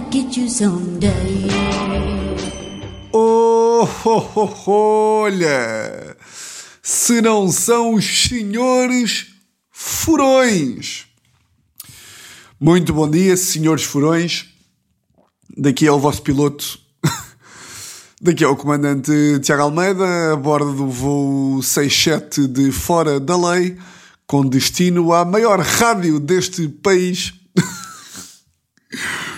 get you someday. Oh, oh, oh, olha! Se não são os senhores furões. Muito bom dia, senhores furões. Daqui é o vosso piloto. Daqui é o comandante Tiago Almeida, a bordo do voo 67 de Fora da Lei, com destino à maior rádio deste país.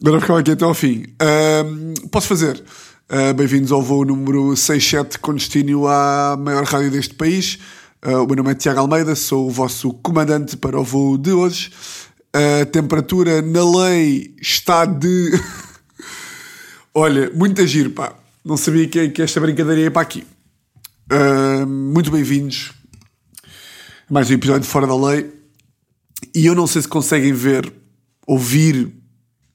Agora ficava aqui até ao fim. Ahm, posso fazer? Ah, Bem-vindos ao voo número 67 com destino à maior rádio deste país. Ah, o meu nome é Tiago Almeida, sou o vosso comandante para o voo de hoje. A temperatura na lei está de. Olha, muito giro, pá. Não sabia que, que esta brincadeira ia para aqui. Muito bem-vindos mais um episódio de Fora da Lei. E eu não sei se conseguem ver, ouvir,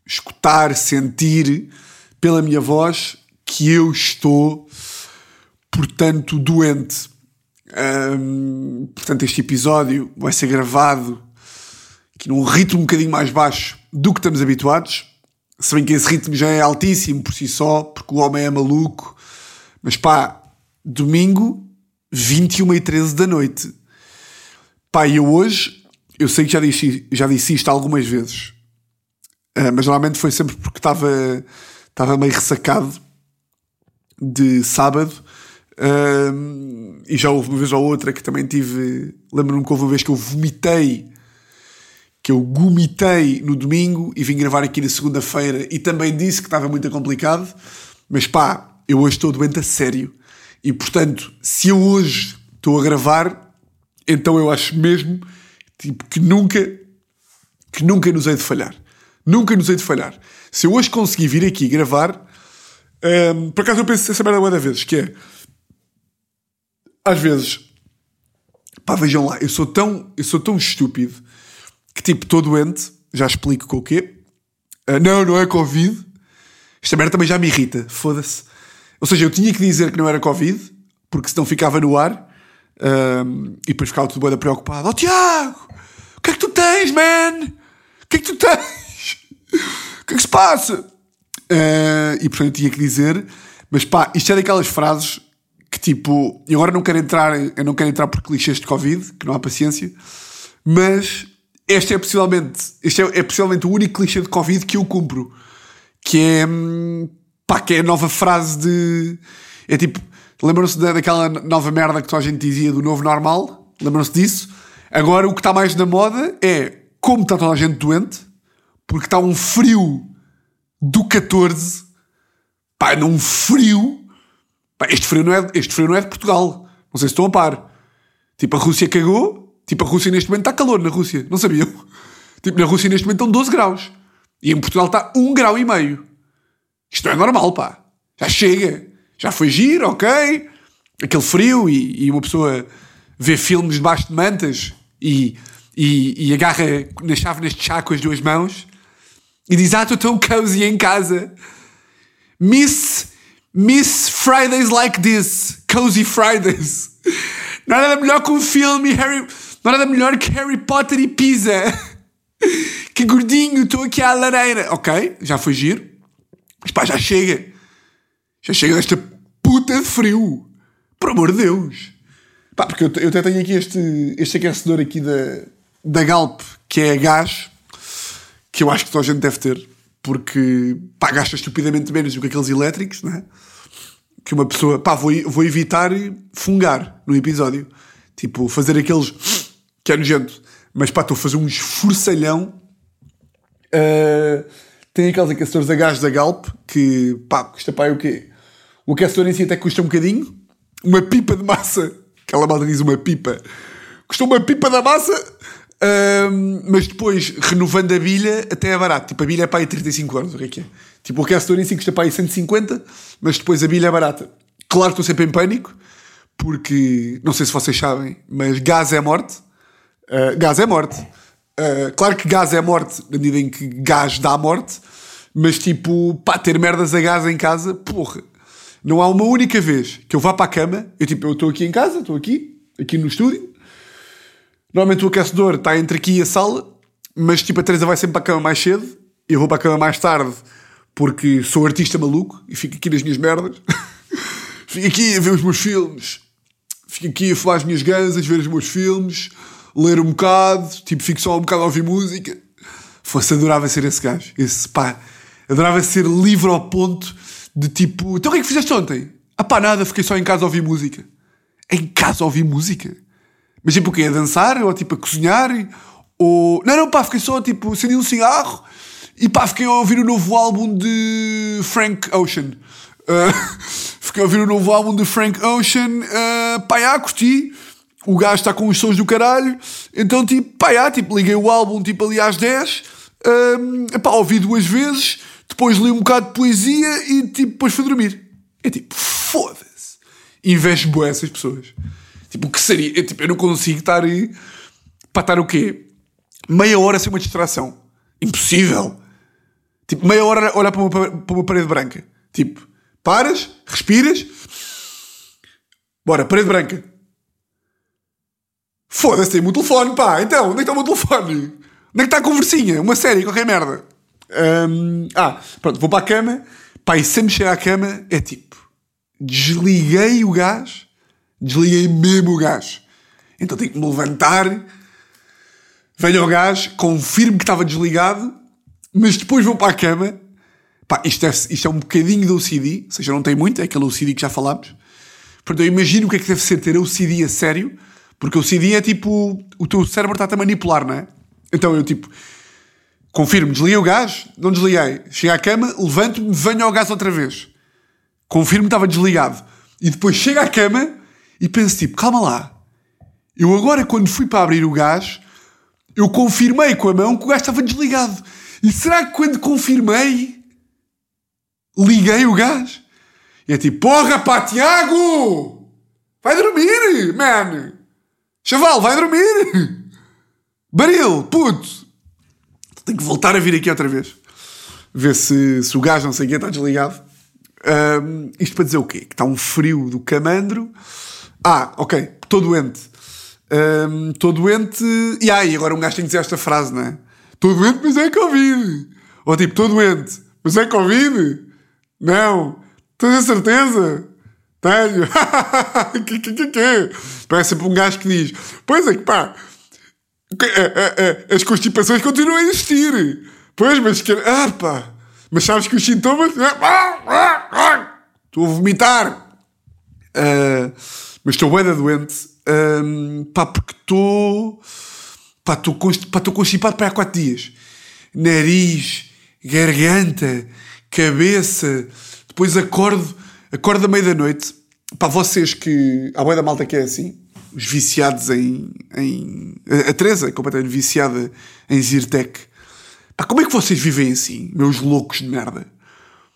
escutar, sentir pela minha voz que eu estou, portanto, doente. Portanto, este episódio vai ser gravado aqui num ritmo um bocadinho mais baixo do que estamos habituados. Se bem que esse ritmo já é altíssimo por si só, porque o homem é maluco. Mas pá, domingo, 21 e 13 da noite. Pá, eu hoje, eu sei que já disse, já disse isto algumas vezes, ah, mas normalmente foi sempre porque estava estava meio ressacado de sábado. ah, e já houve uma vez ou outra que também tive. Lembro-me que houve uma vez que eu vomitei, que eu gomitei no domingo e vim gravar aqui na segunda-feira e também disse que estava muito complicado. Mas pá, eu hoje estou doente a sério. E portanto, se eu hoje estou a gravar, então eu acho mesmo tipo, que nunca, que nunca nos hei de falhar. Nunca nos hei de falhar. Se eu hoje conseguir vir aqui gravar, hum, por acaso eu penso essa merda da vezes, que é às vezes, pá, vejam lá, eu sou tão, eu sou tão estúpido que tipo, estou doente, já explico com o quê. Ah, não, não é Covid. Esta merda também já me irrita, foda-se. Ou seja, eu tinha que dizer que não era Covid, porque senão ficava no ar ahm, e depois ficava tudo bem preocupado. Oh Tiago, o que é que tu tens, man? O que é que tu tens? O que é que se passa? Ah, e portanto eu tinha que dizer, mas pá, isto é daquelas frases que tipo, e agora não quero entrar, eu não quero entrar por clichês de Covid, que não há paciência, mas este é possivelmente, este é, é possivelmente o único clichê de Covid que eu cumpro, que é, hum, pá, que é a nova frase de, é tipo, lembram-se da- daquela nova merda que toda a gente dizia do novo normal? Lembram-se disso? Agora o que está mais na moda é, como está toda a gente doente, porque está um frio do 14, pá, num frio, Pá, este, frio não é, este frio não é de Portugal. Não sei se estão a par. Tipo, a Rússia cagou. Tipo, a Rússia neste momento está calor na Rússia. Não sabiam? Tipo, na Rússia neste momento estão 12 graus. E em Portugal está 1 grau e meio. Isto não é normal, pá. Já chega. Já foi giro, ok. Aquele frio e, e uma pessoa vê filmes debaixo de mantas e, e, e agarra na chave neste chá com as duas mãos e diz, ah, estou tão cozy em casa. Miss, Miss Fridays like this. Cozy Fridays. Não há nada melhor que um filme Harry. Não há nada melhor que Harry Potter e Pisa. Que gordinho, estou aqui à lareira. Ok, já foi giro. Mas pá, já chega. Já chega desta puta de frio. Por amor de Deus. Pá, porque eu, eu até tenho aqui este, este aquecedor aqui da, da Galp, que é a gás, que eu acho que toda a gente deve ter, porque pá, gasta estupidamente menos do que aqueles elétricos, não é? Que uma pessoa, pá, vou, vou evitar fungar no episódio. Tipo, fazer aqueles que é nojento. Mas pá, estou a fazer um esforçalhão. Uh, tem aqueles aquecedores a gás da Galp que, pá, custa pá, é o quê? O aquecedor em si até custa um bocadinho. Uma pipa de massa, aquela malta diz uma pipa, custa uma pipa da massa, ahm, mas depois, renovando a bilha, até é barato. Tipo, a bilha é para aí 35 euros, o que é que é? Tipo, o aquecedor em si custa para aí 150, mas depois a bilha é barata. Claro que estou sempre em pânico, porque, não sei se vocês sabem, mas gás é morte. Uh, gás é morte. Uh, claro que gás é morte, na medida em que gás dá morte, mas tipo, pá, ter merdas a gás em casa, porra. Não há uma única vez que eu vá para a cama, eu tipo, eu estou aqui em casa, estou aqui, aqui no estúdio. Normalmente o aquecedor está entre aqui e a sala, mas tipo, a Teresa vai sempre para a cama mais cedo, eu vou para a cama mais tarde porque sou artista maluco e fico aqui nas minhas merdas. fico aqui a ver os meus filmes, fico aqui a falar as minhas gansas, ver os meus filmes, ler um bocado, tipo, fico só um bocado a ouvir música. Fosse, adorava ser esse gajo. Esse pá, adorava ser livre ao ponto de tipo, então o que é que fizeste ontem? Ah pá, nada, fiquei só em casa a ouvir música. Em casa a ouvir música? Mas tipo o quê? A dançar? Ou tipo a cozinhar? Ou... Não, não, pá, fiquei só tipo, acendi um cigarro e pá, fiquei a ouvir o novo álbum de Frank Ocean. Uh, fiquei a ouvir o novo álbum de Frank Ocean. Uh, pá, já, curti. O gajo está com os sons do caralho. Então, tipo, pá, já, tipo, liguei o álbum tipo ali às 10. Uh, pá, ouvi duas vezes. Depois li um bocado de poesia e tipo, depois fui dormir. É tipo, foda-se. Invejo boas essas pessoas. Tipo, o que seria? Eu, tipo, eu não consigo estar aí para estar o quê? Meia hora sem uma distração. Impossível. Tipo, meia hora olhar para uma, para uma parede branca. Tipo, paras, respiras. Bora, parede branca. Foda-se, tem o meu telefone, pá. Então, onde é que está o meu telefone? Onde é que está a conversinha? Uma série, qualquer merda. Um, ah, pronto, vou para a cama. Pá, e sempre chegar à cama é tipo, desliguei o gás, desliguei mesmo o gás. Então tenho que me levantar, venho ao gás, confirmo que estava desligado, mas depois vou para a cama. Pá, isto é, isto é um bocadinho do OCD, ou seja, não tem muito, é aquele OCD que já falámos. Portanto, eu imagino o que é que deve ser ter OCD a sério, porque OCD é tipo, o teu cérebro está-te a manipular, não é? Então eu tipo, confirmo, desliguei o gás, não desliguei. Chego à cama, levanto-me, venho ao gás outra vez. Confirmo estava desligado. E depois chego à cama e penso tipo, calma lá. Eu agora, quando fui para abrir o gás, eu confirmei com a mão que o gás estava desligado. E será que quando confirmei, liguei o gás? E é tipo, porra pá, Tiago! Vai dormir, man! Chaval, vai dormir! Baril, puto! Tenho que voltar a vir aqui outra vez. Ver se, se o gás não sei o que está desligado. Um, isto para dizer o quê? Que está um frio do camandro. Ah, ok, estou doente. Estou um, doente. E aí, agora um gajo tem que dizer esta frase, não é? Estou doente, mas é Covid. Ou tipo, estou doente, mas é Covid. Não. Tens a certeza? Tenho. que, que, que, que? Parece sempre um gajo que diz: Pois é que pá, as constipações continuam a existir. Pois, mas que. Ah, pá. Mas sabes que os sintomas. Estou a vomitar. Uh, mas estou bem doente. Um, pá, porque estou. Pá, estou constipado para há 4 dias. Nariz, garganta, cabeça. Depois acordo, acordo à meia da noite. Para vocês que. Há boia da malta que é assim. Os viciados em. em a Teresa completamente viciada em Zyrtec. Pá, como é que vocês vivem assim, meus loucos de merda?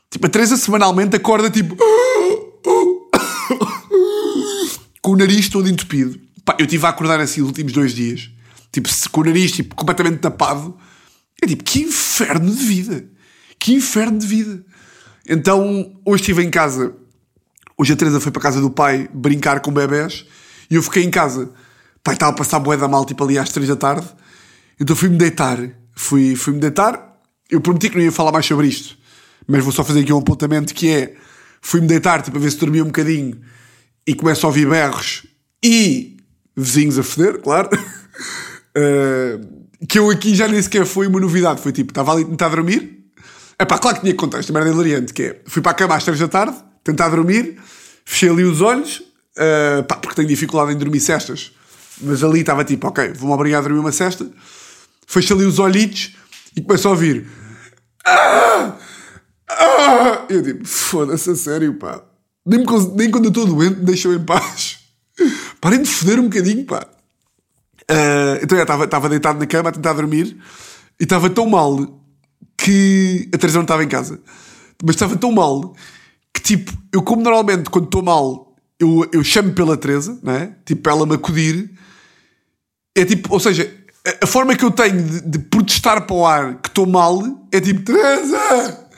Tipo, a Teresa semanalmente acorda tipo. Com o nariz todo entupido. Pá, eu estive a acordar assim os últimos dois dias tipo, com o nariz tipo, completamente tapado. É tipo, que inferno de vida! Que inferno de vida! Então, hoje estive em casa. Hoje a Teresa foi para a casa do pai brincar com bebés e eu fiquei em casa. Pai estava a passar boeda da mal, tipo ali às três da tarde. Então fui-me deitar. Fui-me fui deitar. Eu prometi que não ia falar mais sobre isto. Mas vou só fazer aqui um apontamento que é... Fui-me deitar, tipo, a ver se dormia um bocadinho. E começo a ouvir berros. E vizinhos a foder, claro. Uh, que eu aqui já nem sequer foi uma novidade. Foi tipo, estava ali a tentar dormir. É pá, claro que tinha contexto, merda hilariante, que é, fui para a cama às 3 da tarde, tentar dormir, fechei ali os olhos, uh, pá, porque tenho dificuldade em dormir cestas. Mas ali estava tipo, ok, vou-me obrigar a dormir uma cesta. Fechei ali os olhitos e começo a ouvir. Ah! Ah! Eu tipo, foda-se, a sério, pá. Nem, nem quando eu estou doente me deixam em paz. Parem de foder um bocadinho, pá. Uh, então eu estava deitado na cama a tentar dormir e estava tão mal que a Teresa não estava em casa, mas estava tão mal que tipo, eu como normalmente quando estou mal eu, eu chamo pela Teresa, né? tipo para ela me acudir, é tipo, ou seja, a, a forma que eu tenho de, de, protestar para o ar que estou mal é tipo Teresa,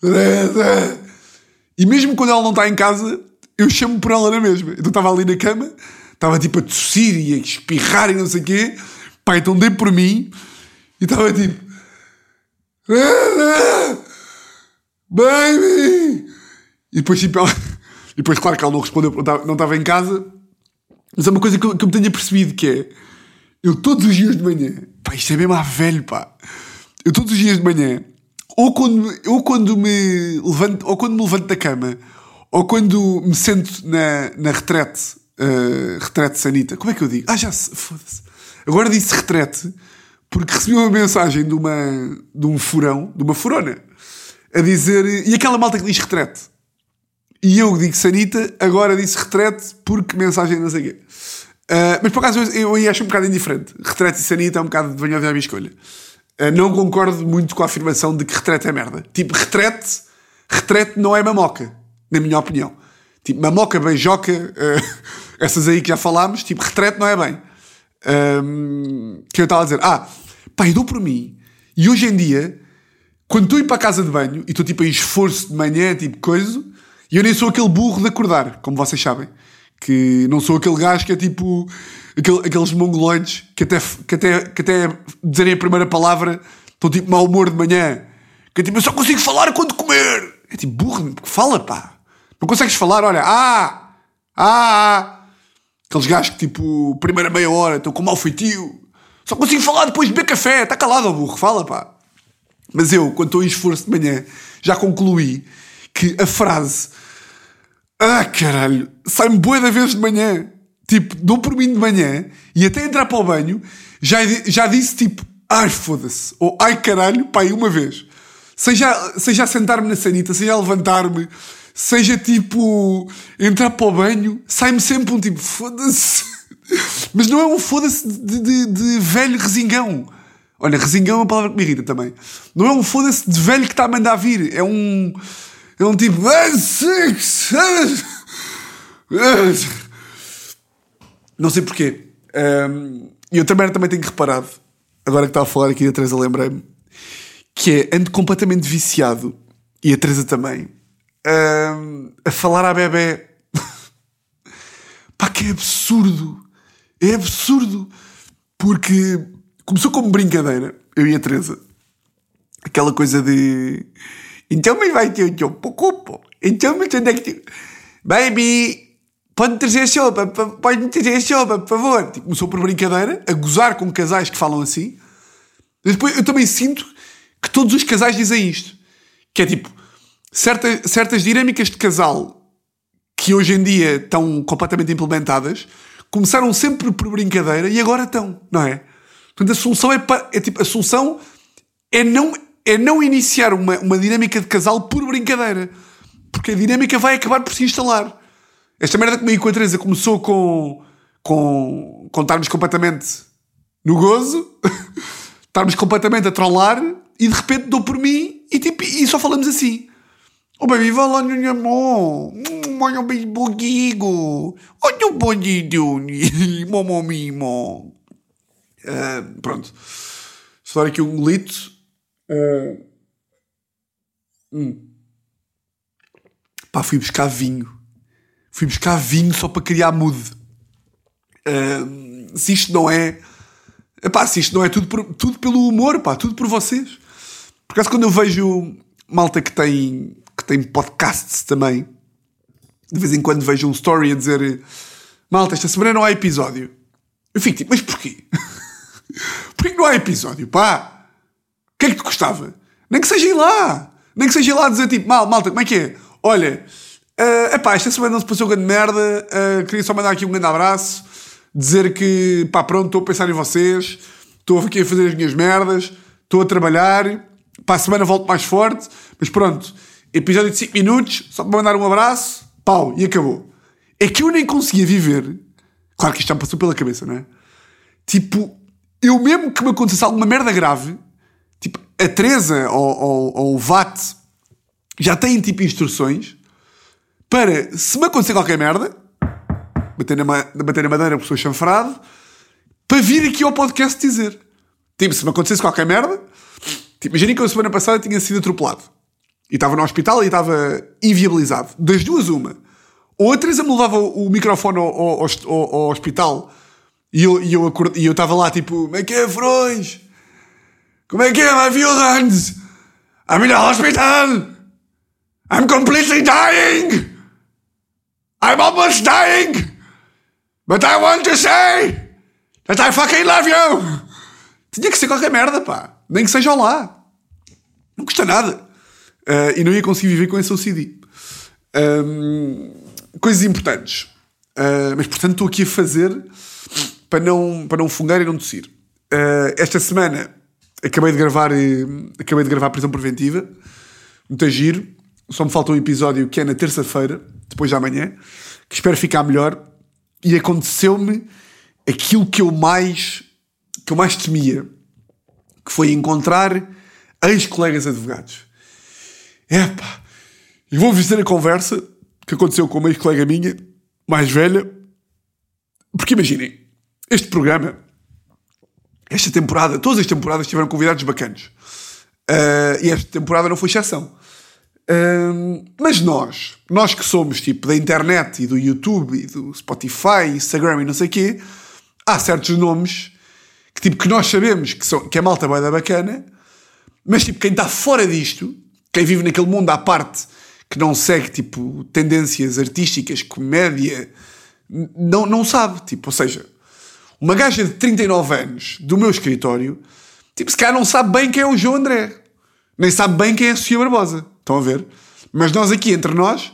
Teresa, e mesmo quando ela não está em casa, eu chamo por ela na mesma. Então estava ali na cama estava tipo a tossir e a espirrar e não sei o quê. Pá, então dei por mim e estava tipo. Baby! E depois, tipo, ela... e depois, claro que ela não respondeu não estava em casa. Mas é uma coisa que eu, que eu me tenho percebido que é. Eu todos os dias de manhã. Pá, isto é mesmo a velho, pá. Eu todos os dias de manhã. Ou quando, ou quando me levanto, ou quando me levanto da cama, ou quando me sento na, na retrete, uh, retrete sanita. Como é que eu digo? Ah, já se. Foda-se. Agora disse retrete porque recebi uma mensagem de, uma, de um furão, de uma furona, a dizer. E aquela malta que diz retrete. E eu digo sanita, agora disse retrete porque mensagem não sei o quê. Uh, mas por acaso eu, eu acho um bocado indiferente. Retrete e sanita é um bocado de venha a minha escolha. Uh, não concordo muito com a afirmação de que retrete é merda. Tipo, retrete, retrete não é mamoca, na minha opinião. Tipo, mamoca, beijoca, uh, essas aí que já falámos, tipo, retrete não é bem. Um, que eu estava a dizer, ah, eu dou por mim. E hoje em dia, quando estou a ir para a casa de banho e estou tipo em esforço de manhã, tipo coisa, e eu nem sou aquele burro de acordar, como vocês sabem. Que não sou aquele gajo que é tipo aquele, aqueles mongoloides que até, que, até, que até dizerem a primeira palavra estão tipo mau humor de manhã. Que é tipo, eu só consigo falar quando comer. É tipo burro, fala pá. Não consegues falar, olha, ah, ah, ah. Aqueles gajos que, tipo, primeira meia hora estão com mau feitio. Só consigo falar depois de beber café. Está calado, burro. Fala, pá. Mas eu, quando estou em esforço de manhã, já concluí que a frase Ah, caralho, sai-me boa da vez de manhã. Tipo, dou por mim de manhã e até entrar para o banho já, já disse tipo Ai, foda-se. Ou Ai, caralho, pá, uma vez. Seja, seja sentar-me na sanita, seja levantar-me, seja tipo entrar para o banho, sai-me sempre um tipo foda-se. Mas não é um foda-se de, de, de, velho resingão. Olha, resingão é uma palavra que me irrita também. Não é um foda-se de velho que está a mandar vir. É um. É um tipo. Não sei porquê. E eu também, também tenho reparado, agora que estava a falar aqui a Teresa, lembrei-me, que é ando completamente viciado, e a Teresa também, uh, a falar à bebê. Pá, que é absurdo. É absurdo. Porque começou como brincadeira, eu e a Teresa. Aquela coisa de. Então, mas vai ter teu pouco. Então, mas onde é que. Baby, pode-me trazer sopa, pode-me trazer sopa, por favor. Começou por brincadeira, a gozar com casais que falam assim. Depois eu também sinto que todos os casais dizem isto. Que é tipo, certa, certas dinâmicas de casal que hoje em dia estão completamente implementadas começaram sempre por brincadeira e agora estão, não é? Portanto, a solução é, é tipo, a solução é não, é não iniciar uma, uma dinâmica de casal por brincadeira. Porque a dinâmica vai acabar por se instalar. Esta merda comigo com a Teresa começou com, com, com estarmos completamente no gozo, estarmos completamente a trollar e de repente dou por mim e, tipo, e só falamos assim. Oh, baby, vai lá minha mão. Olha o beijo contigo. Olha o bonito. Momo pronto. Dar aqui um golito. Uh, hum. Pá, fui buscar vinho. Fui buscar vinho só para criar mood. Uh, se isto não é... Se isto não é tudo, por, tudo pelo humor, pá, tudo por vocês. Por acaso, quando eu vejo malta que tem que tem podcasts também. De vez em quando vejo um story a dizer Malta, esta semana não há episódio. Eu fico tipo, mas porquê? porquê não há episódio? Pá! Que é que te gostava? Nem que seja ir lá! Nem que seja ir lá dizer tipo, mal, malta, como é que é? Olha, uh, epá, esta semana não se passou grande merda, uh, queria só mandar aqui um grande abraço, dizer que, pá, pronto, estou a pensar em vocês, estou aqui a fazer as minhas merdas, estou a trabalhar, para a semana volto mais forte, mas pronto, episódio de 5 minutos, só para mandar um abraço, pau, e acabou. É que eu nem conseguia viver. Claro que isto já me passou pela cabeça, não é? Tipo, eu mesmo que me acontecesse alguma merda grave, a Teresa ou, ou, ou o VAT já têm tipo instruções para, se me acontecer qualquer merda, bater na, bater na madeira por sua chanfrado, para vir aqui ao podcast dizer. Tipo, se me acontecesse qualquer merda, tipo, imaginem que eu semana passada tinha sido atropelado. E estava no hospital e estava inviabilizado. Das duas, uma. Ou a Teresa me levava o microfone ao, ao, ao, ao hospital e eu estava eu, lá tipo: Como é que é, Frões? Como é que é, my violence? I'm in the hospital! I'm completely dying! I'm almost dying! But I want to say that I fucking love you! Tinha que ser qualquer merda, pá. Nem que seja lá. Não custa nada. Uh, e não ia conseguir viver com esse OCD. Um, coisas importantes. Uh, mas, portanto, estou aqui a fazer para não, para não fungar e não tossir. Uh, esta semana acabei de gravar acabei de gravar Prisão Preventiva. Muito giro. Só me falta um episódio que é na terça-feira, depois de amanhã, que espero ficar melhor. E aconteceu-me aquilo que eu mais que eu mais temia, que foi encontrar ex-colegas advogados. Epá, e vou-vos dizer a conversa que aconteceu com uma ex-colega minha, mais velha, porque imaginem, este programa, esta temporada, todas as temporadas tiveram convidados bacanos. Uh, e esta temporada não foi exceção. Uh, mas nós, nós que somos tipo da internet e do YouTube e do Spotify, Instagram e não sei o quê, há certos nomes que, tipo, que nós sabemos que, são, que é malta vai da bacana, mas tipo, quem está fora disto, quem vive naquele mundo à parte, que não segue tipo tendências artísticas, comédia, não, não sabe. Tipo, ou seja, uma gaja de 39 anos do meu escritório, tipo, se calhar não sabe bem quem é o João André, nem sabe bem quem é a Sofia Barbosa. Estão a ver? Mas nós aqui, entre nós,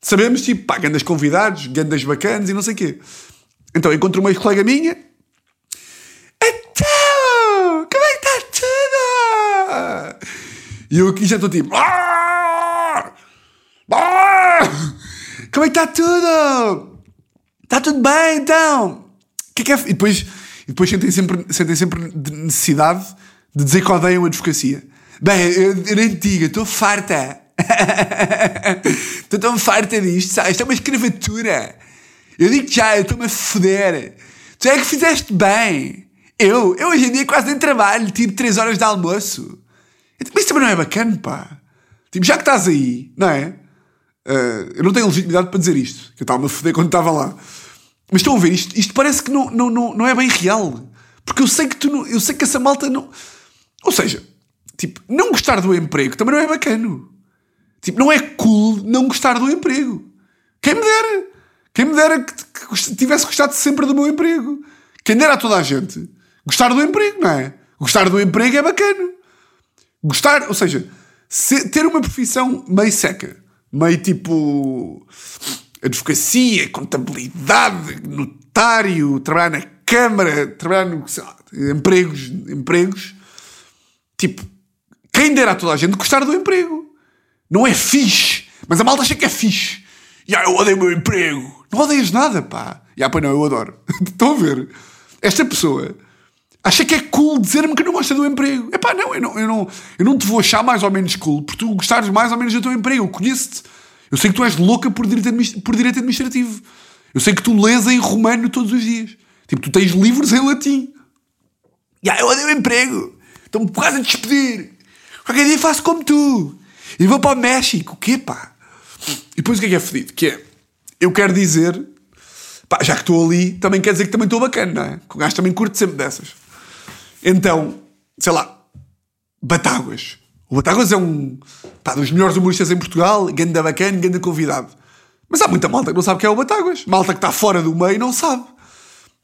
sabemos, tipo, pá, grandes convidados, grandes bacanas e não sei o quê. Então encontro uma ex-colega minha. Então, como é que está tudo? E eu aqui já estou tipo. Ah! Ah! Como é que está tudo? Está tudo bem então? Que é que é? E depois, e depois sentem, sempre, sentem sempre necessidade de dizer que odeiam a advocacia. Bem, eu, eu nem te digo, estou farta. Estou tão farta disto, sabe? Isto é uma escravatura. Eu digo já, eu estou-me a foder. Tu é que fizeste bem. Eu, eu hoje em dia quase nem trabalho, tipo 3 horas de almoço. Mas isso também não é bacana, pá. Tipo, já que estás aí, não é? Uh, eu não tenho legitimidade para dizer isto, que eu estava-me a foder quando estava lá. Mas estão a ver, isto, isto parece que não, não, não, não é bem real. Porque eu sei que tu não, eu sei que essa malta não. Ou seja, tipo, não gostar do emprego também não é bacano. Tipo, não é cool não gostar do emprego. Quem me dera. Quem me dera que, que tivesse gostado sempre do meu emprego. Quem dera a toda a gente gostar do emprego, não é? Gostar do emprego é bacana. Gostar, ou seja, se, ter uma profissão meio seca, meio tipo advocacia, contabilidade, notário, trabalhar na Câmara, trabalhar no. Lá, empregos, empregos. Tipo, quem dera a toda a gente gostar do emprego. Não é fixe, mas a malta acha que é fixe. E ah, eu odeio o meu emprego. Não odeias nada, pá. E ah, pois não, eu adoro. Estão a ver? Esta pessoa acha que é cool dizer-me que não gosta do emprego. É pá, não eu, não, eu não, eu não te vou achar mais ou menos cool porque tu gostares mais ou menos do teu emprego. Eu conheço-te eu sei que tu és louca por direito, por direito administrativo. Eu sei que tu lês em romano todos os dias. Tipo, tu tens livros em latim. E ah, eu odeio emprego. Estou-me quase a despedir. Qualquer dia faço como tu. E vou para o México. O quê, pá? E depois o que é que é fedido? Que é, eu quero dizer, pá, já que estou ali, também quer dizer que também estou bacana, não é? Que o gajo também curte sempre dessas. Então, sei lá, Batáguas. O Batáguas é um pá, dos melhores humoristas em Portugal, ganda bacana, ganda convidado. Mas há muita malta que não sabe quem é o Batáguas. Malta que está fora do meio não sabe.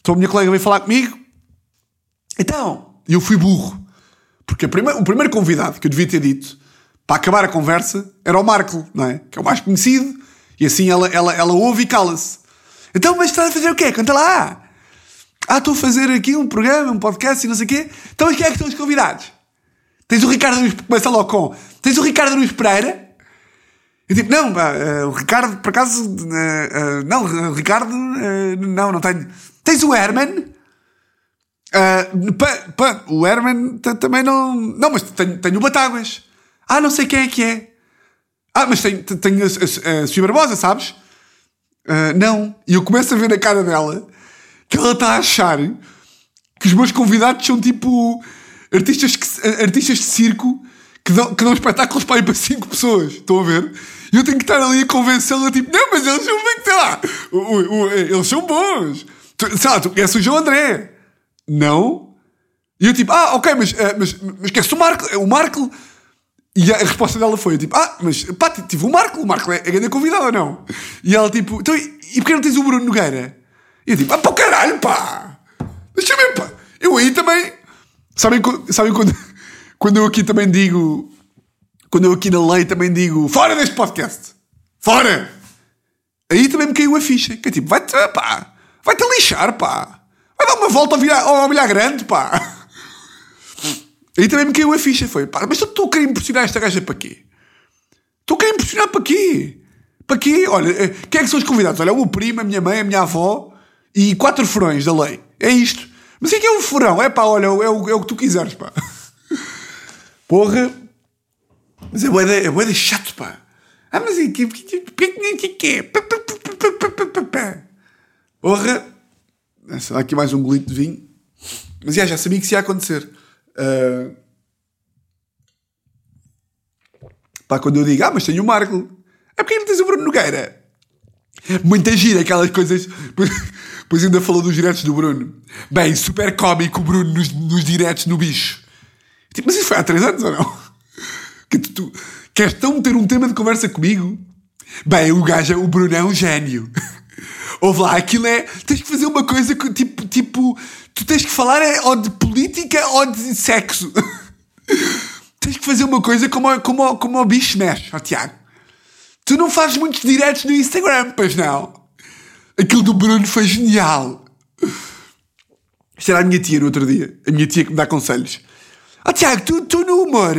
Então a minha colega veio falar comigo. Então, eu fui burro. Porque o primeiro convidado que eu devia ter dito para acabar a conversa era o Marco, não é? Que é o mais conhecido. E assim ela, ela, ela ouve e cala-se. Então, mas estás a fazer o quê? Conta lá. Ah, estou a fazer aqui um programa, um podcast e não sei o quê. Então, mas quem é que estão os convidados? Tens o Ricardo Luís, começa logo com. Tens o Ricardo Luís Pereira? Eu tipo, não, uh, o Ricardo, por acaso, uh, uh, não, o Ricardo, não, não tenho. Tens o Herman? O Herman também não. Não, mas tenho, tenho o Batáguas. Ah, não sei quem é que é. Ah, mas tenho, tenho a, a, a Sofia Barbosa, sabes? não. E eu começo a ver na cara dela que ela está a achar que os meus convidados são tipo artistas, que, artistas de circo que dão, que dão espetáculos para ir para 5 pessoas. Estão a ver? E eu tenho que estar ali a convencê-la, tipo, não, mas eles são bem, sei lá, o, o, o, eles são bons. Tu, sei lá, tu conheces o João André? Não? E eu tipo, ah, ok, mas, uh, mas, mas queres o Marco? O Marco, E a resposta dela foi tipo: Ah, mas pá, tive o Marco, o Marco é a grande convidada ou não? E ela tipo: Então, e, e porquê não tens o Bruno Nogueira? E eu tipo: Ah, pá, caralho, pá! Deixa ver, pá! Eu aí também. Sabem, sabem quando, quando eu aqui também digo. Quando eu aqui na lei também digo: Fora deste podcast! Fora! Aí também me caiu a ficha. Que é tipo: Vai-te, pá! Vai-te lixar, pá! Vai dar uma volta ao bilhar, ao bilhar grande, pá! Aí também me caiu a ficha. Foi, pá, mas estou a querer impressionar esta gaja para quê? Estou a querer impressionar para quê? Para quê? Olha, eh, quem é que são os convidados? Olha, o meu primo, a minha mãe, a minha avó e quatro furões da lei. É isto. Mas o que é um furão? É pá, olha, é o, é o que tu quiseres, pá. Porra. Mas é boeda, é boeda chato, pá. Ah, mas é que que Porra. Será aqui mais um golito de vinho? Mas já, já sabia que isso ia acontecer. Uh... Pá, quando eu digo, ah, mas tenho o Marco. É porque não tens o Bruno Nogueira. Muita gira, aquelas coisas. Pois ainda falou dos diretos do Bruno. Bem, super cómico o Bruno nos, nos diretos no bicho. Tipo, mas isso foi há três anos ou não? Que tu, tu queres tão ter um tema de conversa comigo? Bem, o gajo, o Bruno é um gênio. Ouve lá, aquilo é. Tens que fazer uma coisa que, tipo, tipo. Tu tens que falar é ou de política ou de sexo. tens que fazer uma coisa como, como, como o bicho mexe, ó Tiago. Tu não fazes muitos diretos no Instagram, pois não? Aquilo do Bruno foi genial. Isto era a minha tia no outro dia. A minha tia que me dá conselhos. Oh, Tiago, tu, tu no humor,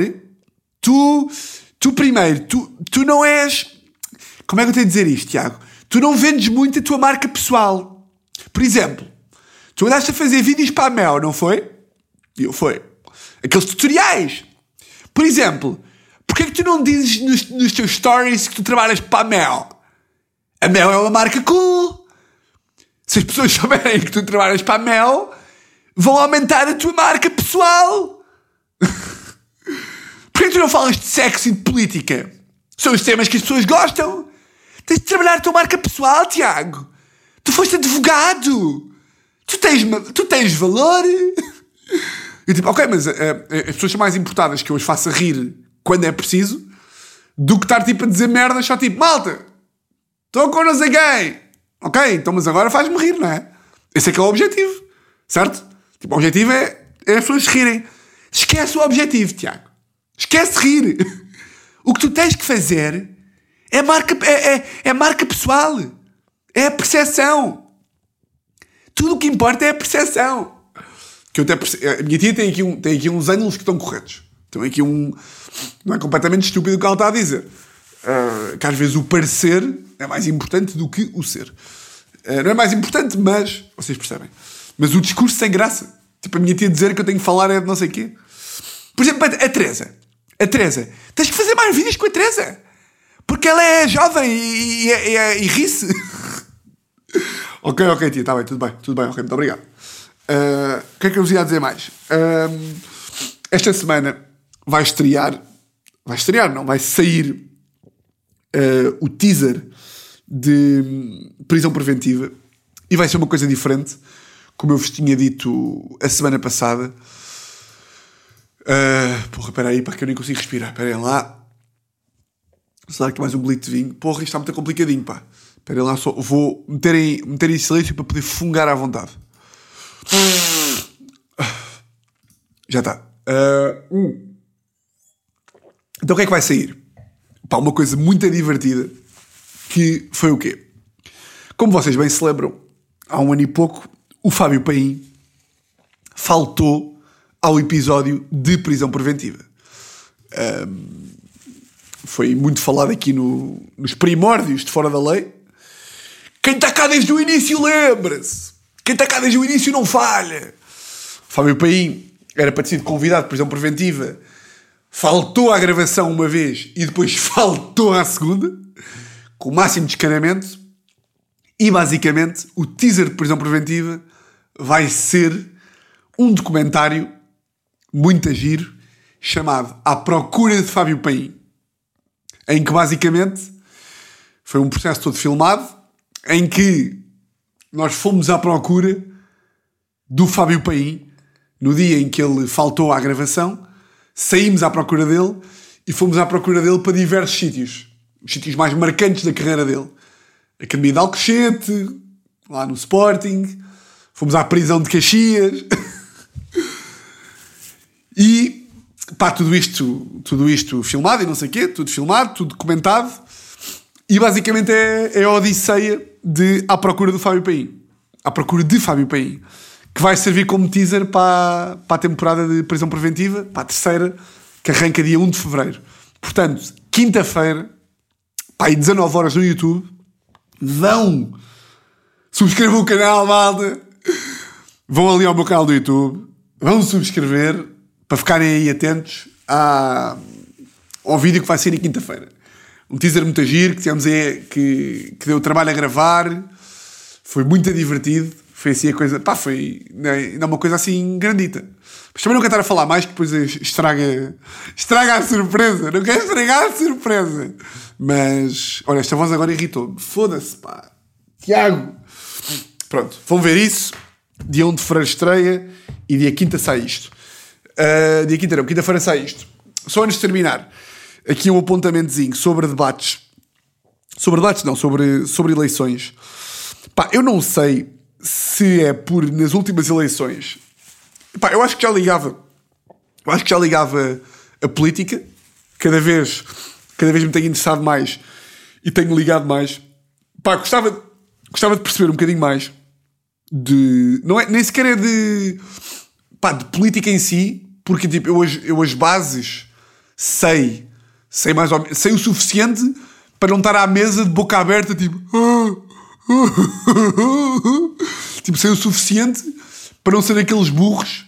tu, tu primeiro, tu, tu não és. Como é que eu tenho de dizer isto, Tiago? Tu não vendes muito a tua marca pessoal. Por exemplo, tu andaste a fazer vídeos para a Mel, não foi? Eu foi. Aqueles tutoriais. Por exemplo, porquê é que tu não dizes nos, nos teus stories que tu trabalhas para a Mel? A Mel é uma marca cool. Se as pessoas souberem que tu trabalhas para a Mel, vão aumentar a tua marca pessoal. Tu não falas de sexo e de política? São os temas que as pessoas gostam. Tens de trabalhar a tua marca pessoal, Tiago. Tu foste advogado. Tu tens, tu tens valor. Eu tipo, ok, mas uh, as pessoas são mais importadas que eu as faça rir quando é preciso do que estar tipo a dizer merda só tipo, malta, estou com não sei quem. Ok, então, mas agora faz-me rir, não é? Esse é que é o objetivo, certo? Tipo, o objetivo é, é as pessoas rirem. Esquece o objetivo, Tiago. Esquece rir. O que tu tens que fazer é marca, é, é, é marca pessoal. É a percepção. Tudo o que importa é a percepção. Que eu até perce... A minha tia tem aqui, um, tem aqui uns ângulos que estão corretos. Tem aqui um. Não é completamente estúpido o que ela está a dizer. Uh, que às vezes o parecer é mais importante do que o ser. Uh, não é mais importante, mas. Vocês percebem. Mas o discurso sem graça. Tipo, a minha tia dizer que eu tenho que falar é de não sei o quê. Por exemplo, a Teresa. A Teresa. Tens que fazer mais vídeos com a Teresa. Porque ela é jovem e, e, e, e ri-se. ok, ok, tia, está bem, tudo bem, tudo bem, ok, muito obrigado. Uh, o que é que eu vos ia dizer mais? Uh, esta semana vai estrear, vai estrear, não, vai sair uh, o teaser de prisão preventiva e vai ser uma coisa diferente, como eu vos tinha dito a semana passada. Uh, porra, espera aí, para que eu nem consigo respirar. Espera lá. Será que mais um bolito de vinho? Porra, isto está muito complicadinho, pá. Espera lá, só vou meter em, meter em silêncio para poder fungar à vontade. Já está. Uh, Então o que é que vai sair? Pá, uma coisa muito divertida que foi o quê? Como vocês bem se lembram, há um ano e pouco, o Fábio Paim faltou ao episódio de prisão preventiva. Um, foi muito falado aqui no, nos primórdios de Fora da Lei. Quem está cá desde o início lembra-se. Quem está cá desde o início não falha. Fábio Paim era para ter sido convidado de prisão preventiva faltou à gravação uma vez e depois faltou à segunda, com o máximo descaramento. E basicamente o teaser de prisão preventiva vai ser um documentário muito a giro chamado À Procura de Fábio Paim, em que basicamente foi um processo todo filmado em que nós fomos à procura do Fábio Paim no dia em que ele faltou à gravação saímos à procura dele e fomos à procura dele para diversos sítios. Os sítios mais marcantes da carreira dele. Academia de Alcochete, lá no Sporting, fomos à prisão de Caxias. e pá, tudo isto, tudo isto filmado e não sei o quê, tudo filmado, tudo documentado. E basicamente é, é a odisseia de À Procura do Fábio Paim. À Procura de Fábio Paim. Que vai servir como teaser para, para a temporada de prisão preventiva, para a terceira, que arranca dia 1 de fevereiro. Portanto, quinta-feira, pá, e 19 horas no YouTube, vão subscrevam o canal, malta. Vão ali ao meu canal do YouTube, vão subscrever para ficarem aí atentos à, ao vídeo que vai ser na quinta-feira. Um teaser muito giro que tivemos aí, que, que deu trabalho a gravar, foi muito divertido. Foi assim a coisa, pá, foi ainda uma coisa assim grandita. Mas também não quero estar a falar mais, que depois estraga, estraga a surpresa. Não quero estragar a surpresa. Mas, olha, esta voz agora irritou-me. Foda-se, pá. Tiago. Pronto, vão ver isso. Dia 1 de fevereiro estreia e dia quinta sai isto. Uh, dia quinta não, quinta-feira sai isto. Só antes de terminar, aqui um apontamentozinho sobre debates. Sobre debates, não, sobre, sobre eleições. Pá, eu não sei se é por nas últimas eleições. Pá, eu acho que já ligava. Eu acho que já ligava a política. Cada vez, cada vez me tenho interessado mais e tenho ligado mais. Pá, gostava, gostava de perceber um bocadinho mais de. Não é, nem sequer é de. Pá, de política em si, porque tipo, eu, as, eu as bases sei, sei mais ou sei o suficiente para não estar à mesa de boca aberta, tipo. tipo, sei o suficiente para não ser aqueles burros,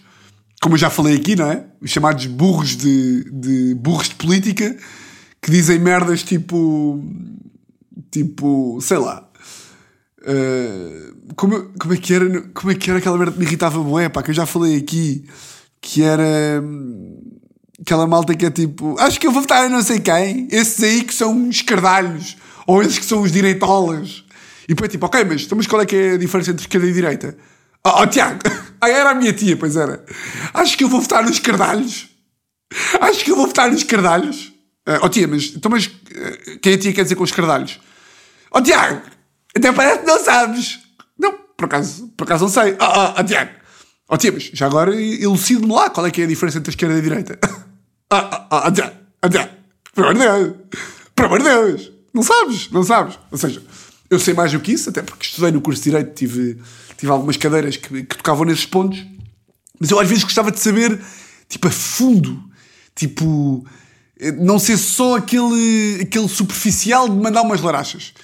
como eu já falei aqui, não é? Os chamados burros de, de burros de política que dizem merdas tipo. Tipo, sei lá. Uh, como, como, é que era, como é que era aquela merda que me irritava bué, pá, que eu já falei aqui, que era hum, aquela malta que é tipo, acho que eu vou votar a não sei quem, esses aí que são os cardalhos, ou esses que são os direitolas. E depois tipo, ok, mas, então, mas qual é que é a diferença entre esquerda e direita? Oh, oh Tiago, ah, era a minha tia, pois era. Acho que eu vou votar nos cardalhos. Acho que eu vou votar nos cardalhos. Uh, oh tia, mas, então, mas uh, quem a tia quer dizer com os cardalhos? Oh Tiago, até parece que não sabes. Não, por acaso, por acaso não sei. Oh, oh, oh Tiago. Oh tia, mas já agora elucido-me lá qual é que é a diferença entre a esquerda e a direita. Ah, oh, oh, oh, Tiago, oh, Tiago. Por amor de Deus. Não sabes, não sabes. Ou seja, eu sei mais do que isso, até porque estudei no curso de Direito, tive, tive algumas cadeiras que, que tocavam nesses pontos, mas eu às vezes gostava de saber, tipo, a fundo, tipo, não ser só aquele, aquele superficial de mandar umas larachas.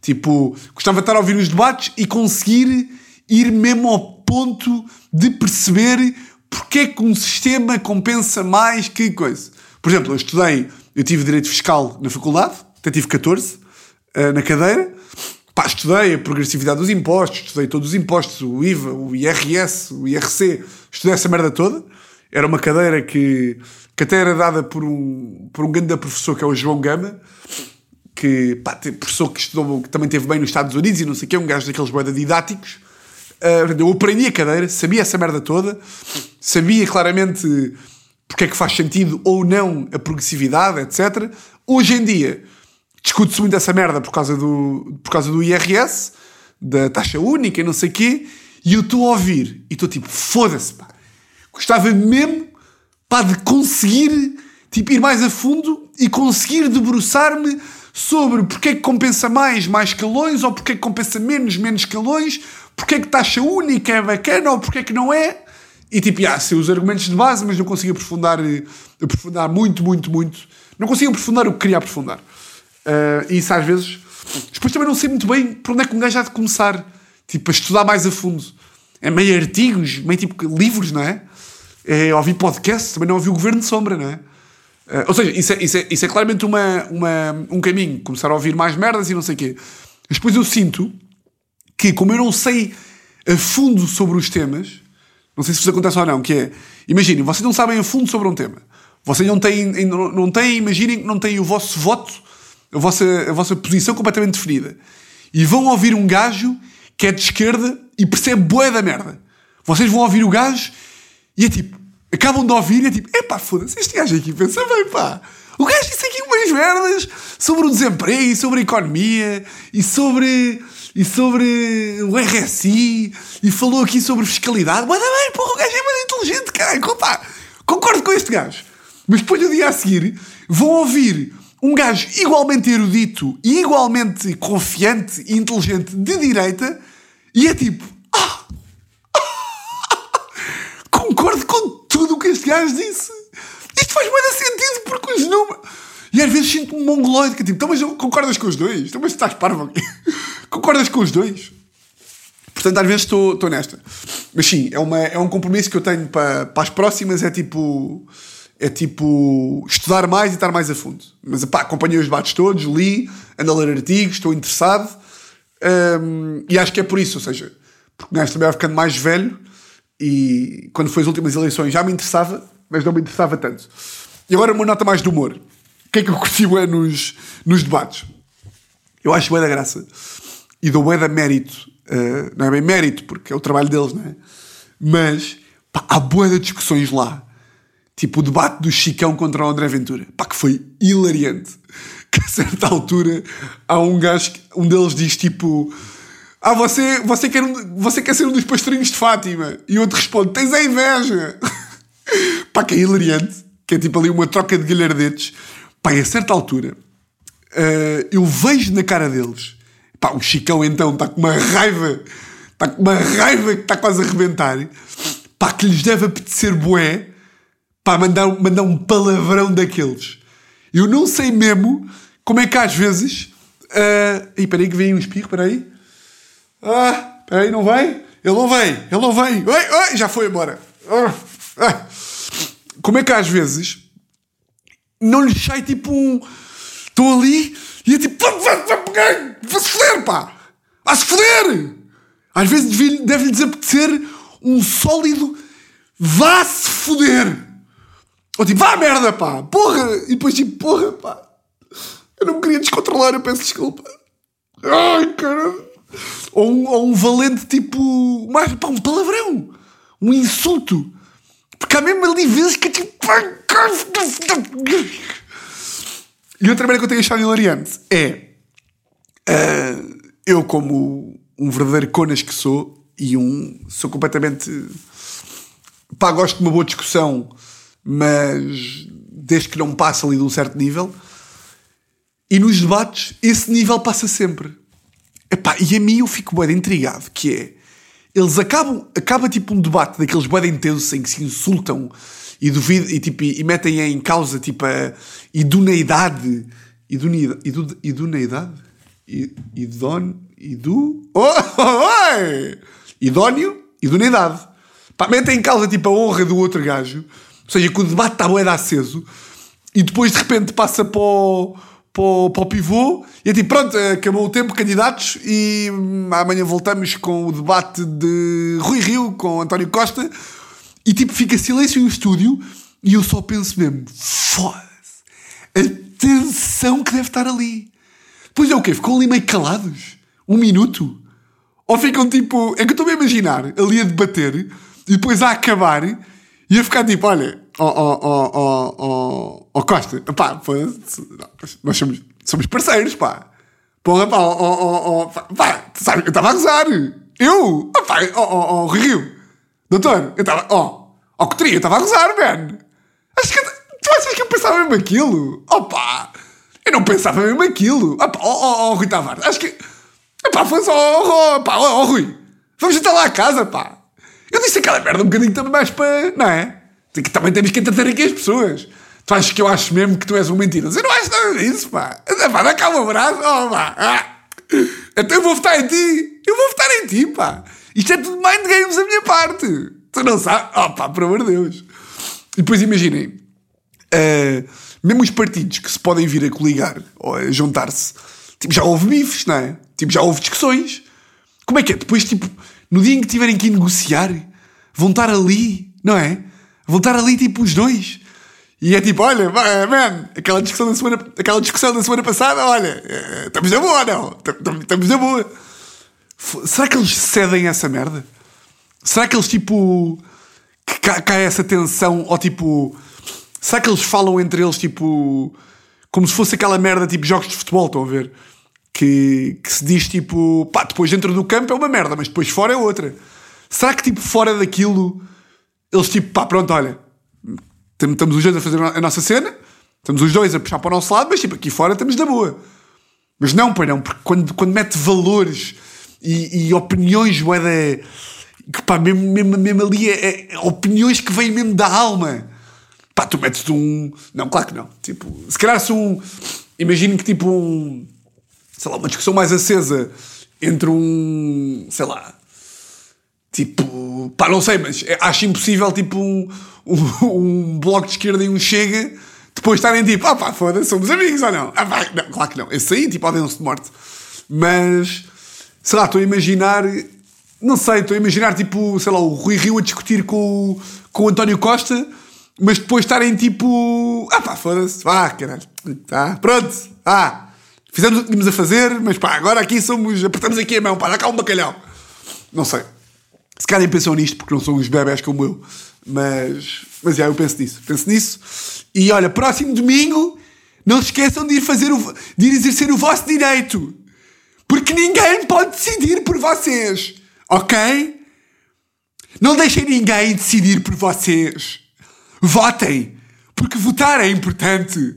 Tipo, gostava de estar a ouvir os debates e conseguir ir mesmo ao ponto de perceber porque é que um sistema compensa mais que coisa. Por exemplo, eu estudei, eu tive Direito Fiscal na faculdade, até tive 14 uh, na cadeira, Pá, estudei a progressividade dos impostos, estudei todos os impostos, o IVA, o IRS, o IRC, estudei essa merda toda. Era uma cadeira que, que até era dada por um, por um grande professor que é o João Gama, que, pá, professor que estudou, que também teve bem nos Estados Unidos e não sei o quê, um gajo daqueles boeda didáticos. Uh, eu aprendi a cadeira, sabia essa merda toda, sabia claramente porque é que faz sentido ou não a progressividade, etc. Hoje em dia, discute-se muito essa merda por causa do, por causa do IRS, da taxa única e não sei o quê, e eu estou a ouvir e estou tipo, foda-se, pá. Gostava mesmo, pá, de conseguir, tipo, ir mais a fundo e conseguir debruçar-me sobre porque é que compensa mais, mais calões, ou porque é que compensa menos, menos calões, porque é que taxa única é bacana, ou porque é que não é. E tipo, ah, sei os argumentos de base, mas não consigo aprofundar, eh, aprofundar muito, muito, muito. Não consigo aprofundar o que queria aprofundar. Uh, e isso às vezes. Depois também não sei muito bem por onde é que um gajo há de começar. Tipo, a estudar mais a fundo. É meio artigos, meio tipo livros, não é? É ouvir podcasts, também não ouvi o Governo de Sombra, não é? Uh, ou seja, isso é, isso é, isso é claramente uma, uma, um caminho. Começar a ouvir mais merdas e não sei o quê. Depois eu sinto que, como eu não sei a fundo sobre os temas, não sei se isso acontece ou não, que é, imaginem, vocês não sabem a fundo sobre um tema. Vocês não têm, não, têm imaginem que não têm o vosso voto a vossa, a vossa posição completamente definida. E vão ouvir um gajo que é de esquerda e percebe bué da merda. Vocês vão ouvir o gajo e é tipo, acabam de ouvir e é tipo, epá, foda-se, este gajo aqui pensa bem, pá. O gajo disse aqui umas merdas sobre o desemprego e sobre a economia e sobre, e sobre o RSI e falou aqui sobre fiscalidade. Mas bem, porra, o gajo é mais inteligente, caralho. Concordo com este gajo. Mas depois no dia a seguir vão ouvir um gajo igualmente erudito e igualmente confiante e inteligente de direita e é tipo. Ah, concordo com tudo o que este gajo disse. Isto faz muito sentido porque os números. E às vezes sinto-me mongoloide, que é tipo, então, mas concordas com os dois? Então, mas estás parvo aqui. concordas com os dois? Portanto, às vezes estou, nesta. Mas sim, é, uma, é um compromisso que eu tenho para, para as próximas, é tipo. É tipo estudar mais e estar mais a fundo. Mas pá, acompanhei os debates todos, li, ando a ler artigos, estou interessado. Um, e acho que é por isso, ou seja, porque gajo também vai ficando mais velho e quando foi as últimas eleições já me interessava, mas não me interessava tanto. E agora uma nota mais de humor. Que é que eu curti é nos, nos debates? Eu acho bué da graça e dou bué da mérito. Uh, não é bem mérito, porque é o trabalho deles, não é? Mas pá, há bué de discussões lá Tipo o debate do Chicão contra o André Ventura. Pá, que foi hilariante. Que a certa altura há um gajo, um deles diz tipo. Ah, você, você, quer um, você quer ser um dos pastorinhos de Fátima? E outro responde: Tens a inveja! Pá, que é hilariante. Que é tipo ali uma troca de galhardetes. E a certa altura uh, eu vejo na cara deles. Pá, o Chicão então está com uma raiva. Está com uma raiva que está quase a arrebentar. Pá, que lhes deve apetecer bué Pá, mandar, mandar um palavrão daqueles. Eu não sei mesmo como é que às vezes. Uh... Ih, peraí que vem um espirro, peraí. Ah, peraí, não vem? Ele não vem, ele não vem. Oi, oi, já foi embora. Ah, ah. Como é que às vezes não lhe sai tipo um. Estou ali e é tipo. Vai-se foder, pá! Vai-se foder! Às vezes deve-lhe desapetecer um sólido. Vá-se foder! Ou tipo, vá merda, pá, porra! E depois tipo, porra, pá, eu não me queria descontrolar, eu peço desculpa. Ai, caramba! Ou um, ou um valente tipo, mais, pá, um palavrão, um insulto. Porque há mesmo ali vezes que é tipo. E outra maneira que eu tenho achado hilariante é. Uh, eu, como um verdadeiro conas que sou, e um. sou completamente. pá, gosto de uma boa discussão mas desde que não passa ali de um certo nível. E nos debates, esse nível passa sempre. Epá, e a mim eu fico bem intrigado, que é... Eles acabam... Acaba tipo um debate daqueles bem intensos em que se insultam e duvidam e, tipo, e, metem em causa tipo a idoneidade... Idoneidade... Idu, idoneidade? Oh, oh, idóneo... Idoneidade. Pá, metem em causa tipo a honra do outro gajo ou seja, que o debate está bué aceso e depois de repente passa para o, para o, para o pivô e é tipo, pronto, acabou o tempo, candidatos, e amanhã voltamos com o debate de Rui Rio com António Costa e tipo, fica silêncio no estúdio e eu só penso mesmo, foda-se, a tensão que deve estar ali. Depois é o quê? Ficam ali meio calados? Um minuto? Ou ficam tipo. É que eu estou a imaginar ali a debater e depois a acabar ia ficar tipo, olha, ó oh, oh, oh, oh, oh, Costa, pá, nós somos, somos parceiros, pá. Porra, pá, ó, ó, ó, pá, sabe, eu estava a gozar. Eu, oh, pá, ó, ó, ó, Rio, doutor, eu estava, ó, ó, Coutrinho, eu estava a gozar, man. Acho que, tu achas que eu pensava mesmo aquilo? Oh, pá, eu não pensava mesmo aquilo. Oh, pá, ó, ó, Rui Tavares, acho que, pá, foi só, ó, pá, ó, Rui, vamos estar lá a casa, pá. Eu disse aquela merda um bocadinho também mais para, não é? Que também temos que entreter aqui as pessoas. Tu achas que eu acho mesmo que tu és um mentiroso? Eu não acho nada disso, pá. Pá, dá cá um abraço. Oh, pá. Ah. Então eu vou votar em ti. Eu vou votar em ti, pá. Isto é tudo mind games da minha parte. Tu não sabes? Oh, pá, por amor de Deus. E depois imaginem. Uh, mesmo os partidos que se podem vir a coligar ou a juntar-se, tipo, já houve bifes, não é? Tipo, já houve discussões. Como é que é? Depois, tipo, no dia em que tiverem que negociar, vão estar ali, não é? Vão estar ali tipo os dois. E é tipo, olha, man, aquela discussão da semana, aquela discussão da semana passada, olha, eh, estamos na boa, não? Estamos na boa. Será que eles cedem essa merda? Será que eles tipo. que cai essa tensão ou tipo. Será que eles falam entre eles tipo. Como se fosse aquela merda tipo jogos de futebol, estão a ver? Que, que se diz tipo. Pá, depois dentro do campo é uma merda, mas depois fora é outra. Será que tipo fora daquilo. Eles tipo, pá, pronto, olha. Estamos os dois a fazer a nossa cena. Estamos os dois a puxar para o nosso lado, mas tipo, aqui fora estamos da boa. Mas não, pai, não, porque quando, quando mete valores e, e opiniões, moeda. Que pá, mesmo, mesmo, mesmo ali, é, é, opiniões que vêm mesmo da alma. Pá, tu metes um. Não, claro que não. Tipo, se calhar se um. Imagino que tipo um. Sei lá, uma discussão mais acesa entre um. Sei lá. Tipo. Pá, não sei, mas é, acho impossível tipo um, um, um bloco de esquerda e um chega depois estarem tipo, ah pá, foda-se, somos amigos ou não? Ah, pá, não, claro que não. Esse aí, tipo, odeiam-se de morte. Mas, sei lá, estou a imaginar, não sei, estou a imaginar, tipo, sei lá, o Rui Rio a discutir com, com o António Costa, mas depois estarem tipo, ah pá, foda-se, vá, caralho, tá, pronto, ah, fizemos o que tínhamos a fazer, mas pá, agora aqui somos, apertamos aqui a mão, pá, dá cá um bacalhau. Não sei. Se calhar nem pensam nisto, porque não são uns bebés como eu, mas, mas já, eu penso nisso, penso nisso. E olha, próximo domingo, não se esqueçam de ir fazer o, de ir exercer o vosso direito. Porque ninguém pode decidir por vocês. Ok? Não deixem ninguém decidir por vocês. Votem. Porque votar é importante.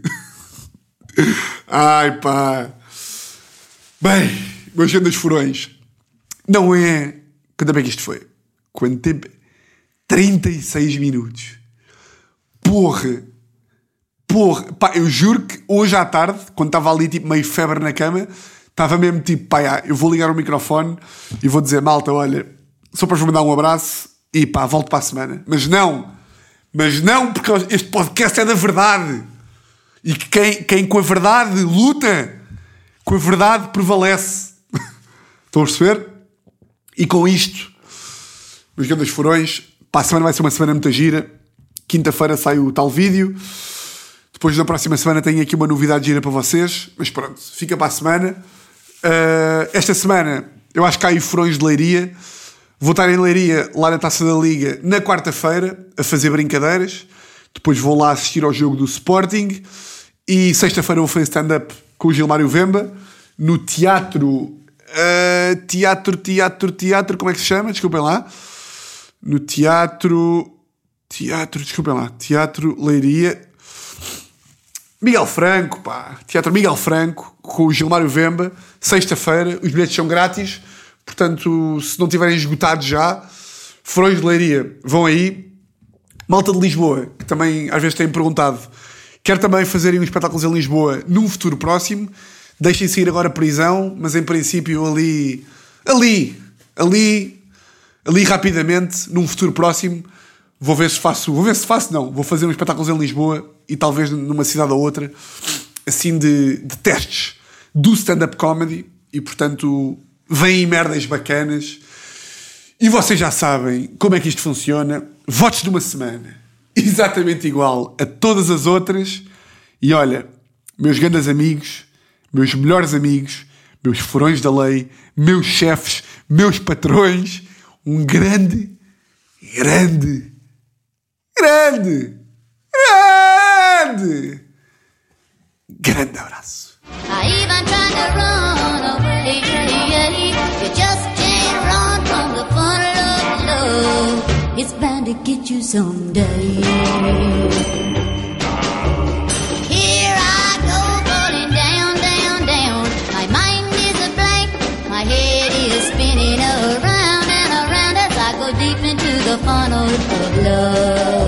Ai pá. Bem, meus grandes furões. Não é. Quanto tempo é que isto foi? Quanto tempo? 36 minutos. Porra! Porra, pá, eu juro que hoje à tarde, quando estava ali tipo meio febre na cama, estava mesmo tipo, pá, eu vou ligar o microfone e vou dizer, malta, olha, só para vos mandar um abraço e pá, volto para a semana. Mas não, mas não, porque este podcast é da verdade. E que quem, quem com a verdade luta, com a verdade prevalece. Estão a perceber? E com isto, meus grandes furões, para a semana vai ser uma semana muito gira. Quinta-feira sai o tal vídeo. Depois na próxima semana tenho aqui uma novidade gira para vocês, mas pronto, fica para a semana. Uh, esta semana eu acho que há aí furões de leiria. Vou estar em Leiria, lá na Taça da Liga, na quarta-feira, a fazer brincadeiras. Depois vou lá assistir ao jogo do Sporting. E sexta-feira vou fazer stand-up com o Gilmário Vemba, no teatro. Uh, teatro, teatro, teatro, como é que se chama? Desculpem lá. No teatro. Teatro, desculpem lá. Teatro Leiria. Miguel Franco, pá. Teatro Miguel Franco, com o Gilmário Vemba, sexta-feira. Os bilhetes são grátis. Portanto, se não tiverem esgotado já, Furões de Leiria, vão aí. Malta de Lisboa, que também às vezes têm perguntado, quer também fazerem uns espetáculos em Lisboa num futuro próximo. Deixem sair agora prisão, mas em princípio ali, ali, ali, ali rapidamente, num futuro próximo, vou ver se faço, vou ver se faço, não, vou fazer uns espetáculos em Lisboa e talvez numa cidade ou outra, assim de, de testes do stand-up comedy e portanto vêm merdas bacanas e vocês já sabem como é que isto funciona. Votos de uma semana, exatamente igual a todas as outras. E olha, meus grandes amigos, meus melhores amigos, meus furões da lei, meus chefes, meus patrões, um grande, grande, grande, grande, grande abraço. It's bound to get you someday. The funnel of love.